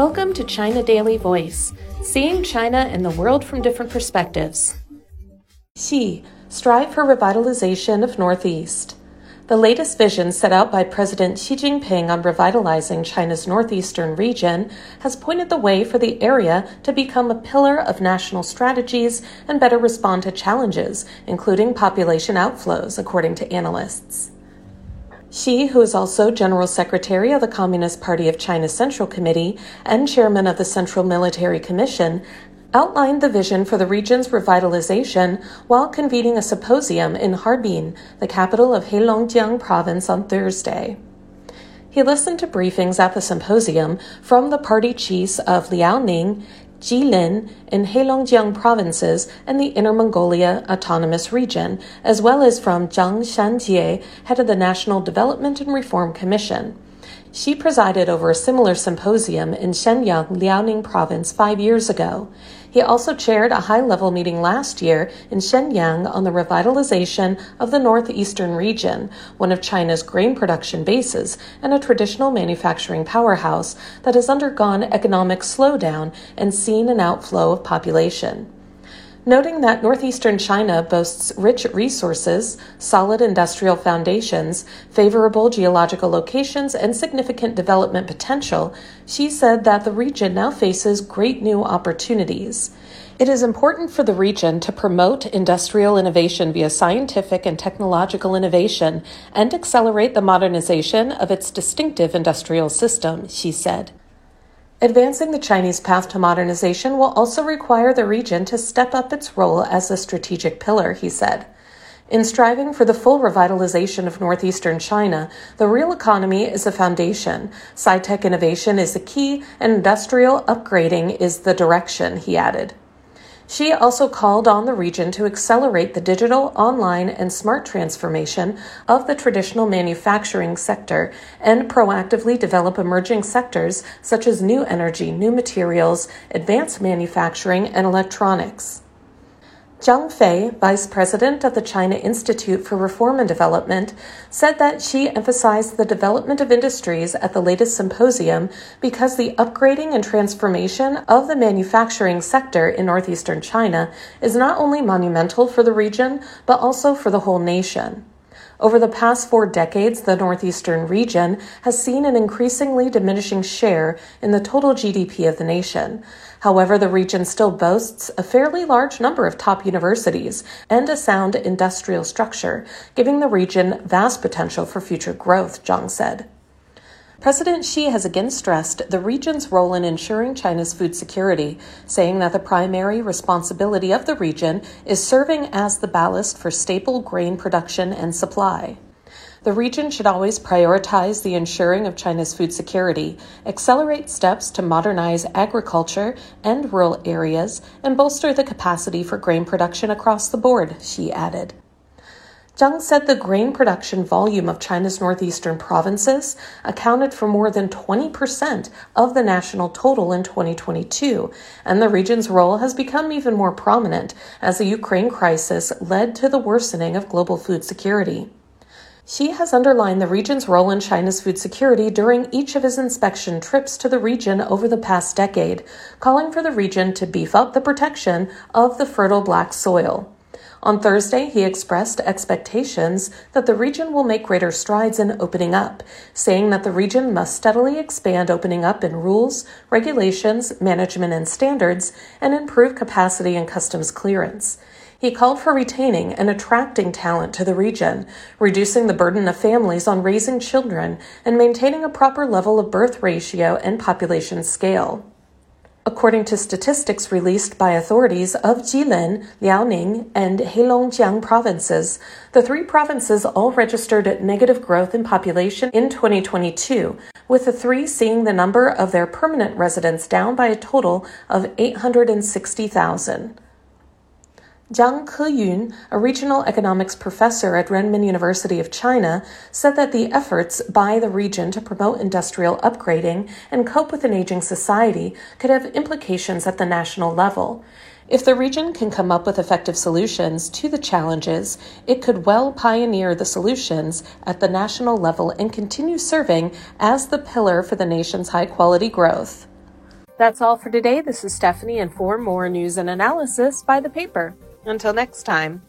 Welcome to China Daily Voice, seeing China and the world from different perspectives. Xi, strive for revitalization of Northeast. The latest vision set out by President Xi Jinping on revitalizing China's northeastern region has pointed the way for the area to become a pillar of national strategies and better respond to challenges, including population outflows, according to analysts. Xi, who is also General Secretary of the Communist Party of China Central Committee and Chairman of the Central Military Commission, outlined the vision for the region's revitalization while convening a symposium in Harbin, the capital of Heilongjiang province, on Thursday. He listened to briefings at the symposium from the party chiefs of Liaoning, Jilin, in Heilongjiang provinces and the Inner Mongolia Autonomous Region, as well as from Zheng Shanjie, head of the National Development and Reform Commission. Xi presided over a similar symposium in Shenyang, Liaoning province five years ago. He also chaired a high level meeting last year in Shenyang on the revitalization of the northeastern region, one of China's grain production bases and a traditional manufacturing powerhouse that has undergone economic slowdown and seen an outflow of population noting that northeastern China boasts rich resources, solid industrial foundations, favorable geological locations, and significant development potential, Xi said that the region now faces great new opportunities. It is important for the region to promote industrial innovation via scientific and technological innovation and accelerate the modernization of its distinctive industrial system, Xi said. Advancing the Chinese path to modernization will also require the region to step up its role as a strategic pillar, he said. In striving for the full revitalization of northeastern China, the real economy is a foundation, sci tech innovation is the key, and industrial upgrading is the direction, he added. Xi also called on the region to accelerate the digital, online, and smart transformation of the traditional manufacturing sector and proactively develop emerging sectors such as new energy, new materials, advanced manufacturing, and electronics. Zhang Fei, vice president of the China Institute for Reform and Development, said that Xi emphasized the development of industries at the latest symposium because the upgrading and transformation of the manufacturing sector in northeastern China is not only monumental for the region, but also for the whole nation. Over the past four decades, the northeastern region has seen an increasingly diminishing share in the total GDP of the nation. However, the region still boasts a fairly large number of top universities and a sound industrial structure, giving the region vast potential for future growth, Zhang said. President Xi has again stressed the region's role in ensuring China's food security, saying that the primary responsibility of the region is serving as the ballast for staple grain production and supply. The region should always prioritize the ensuring of China's food security, accelerate steps to modernize agriculture and rural areas, and bolster the capacity for grain production across the board, Xi added. Zhang said the grain production volume of China's northeastern provinces accounted for more than 20% of the national total in 2022, and the region's role has become even more prominent as the Ukraine crisis led to the worsening of global food security. Xi has underlined the region's role in China's food security during each of his inspection trips to the region over the past decade, calling for the region to beef up the protection of the fertile black soil. On Thursday, he expressed expectations that the region will make greater strides in opening up, saying that the region must steadily expand opening up in rules, regulations, management, and standards, and improve capacity and customs clearance. He called for retaining and attracting talent to the region, reducing the burden of families on raising children, and maintaining a proper level of birth ratio and population scale. According to statistics released by authorities of Jilin, Liaoning, and Heilongjiang provinces, the three provinces all registered negative growth in population in 2022, with the three seeing the number of their permanent residents down by a total of 860,000. Jiang Keyun, a regional economics professor at Renmin University of China, said that the efforts by the region to promote industrial upgrading and cope with an aging society could have implications at the national level. If the region can come up with effective solutions to the challenges, it could well pioneer the solutions at the national level and continue serving as the pillar for the nation's high quality growth. That's all for today. This is Stephanie, and for more news and analysis, by the paper. Until next time.